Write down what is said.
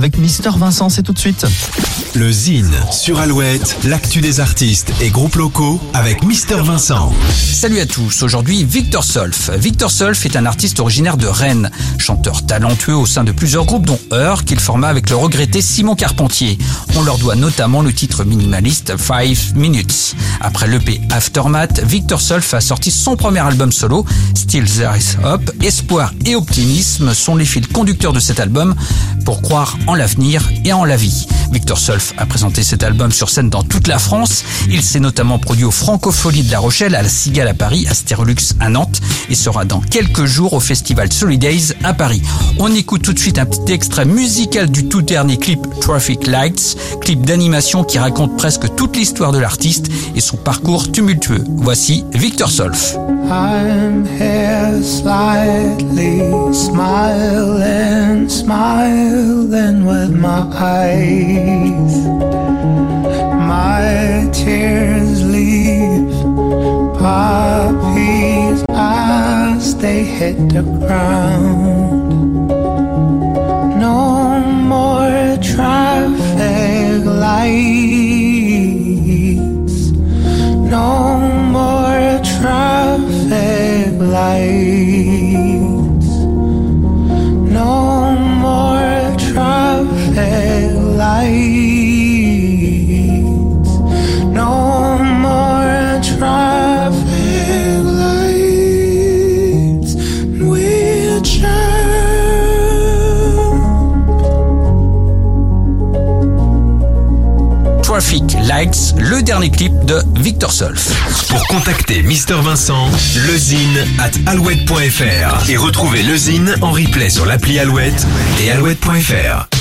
Avec Mister Vincent, c'est tout de suite. Le Zine sur Alouette, l'actu des artistes et groupes locaux avec Mister Vincent. Salut à tous, aujourd'hui Victor Solf. Victor Solf est un artiste originaire de Rennes, chanteur talentueux au sein de plusieurs groupes dont Heur qu'il forma avec le regretté Simon Carpentier. On leur doit notamment le titre minimaliste Five Minutes. Après l'EP Aftermath, Victor Solf a sorti son premier album solo, Still There Is Hope. Espoir et optimisme sont les fils conducteurs de cet album pour croire en l'avenir et en la vie. Victor Solf a présenté cet album sur scène dans toute la France. Il s'est notamment produit au Francofolie de La Rochelle, à la Cigale à Paris, à Stérolux à Nantes et sera dans quelques jours au festival Solidays à Paris. On écoute tout de suite un petit extrait musical du tout dernier clip Traffic Lights, clip d'animation qui raconte presque toute l'histoire de l'artiste et son parcours tumultueux. Voici Victor Solf. I'm here slightly my eyes. My tears leave poppies as they hit the ground. Traffic lights. No more traffic lights. We'll jump. Traffic Lights, le dernier clip de Victor Solf. Pour contacter Mister Vincent, lezine at alouette.fr et retrouver le Zine en replay sur l'appli Alouette et alouette.fr.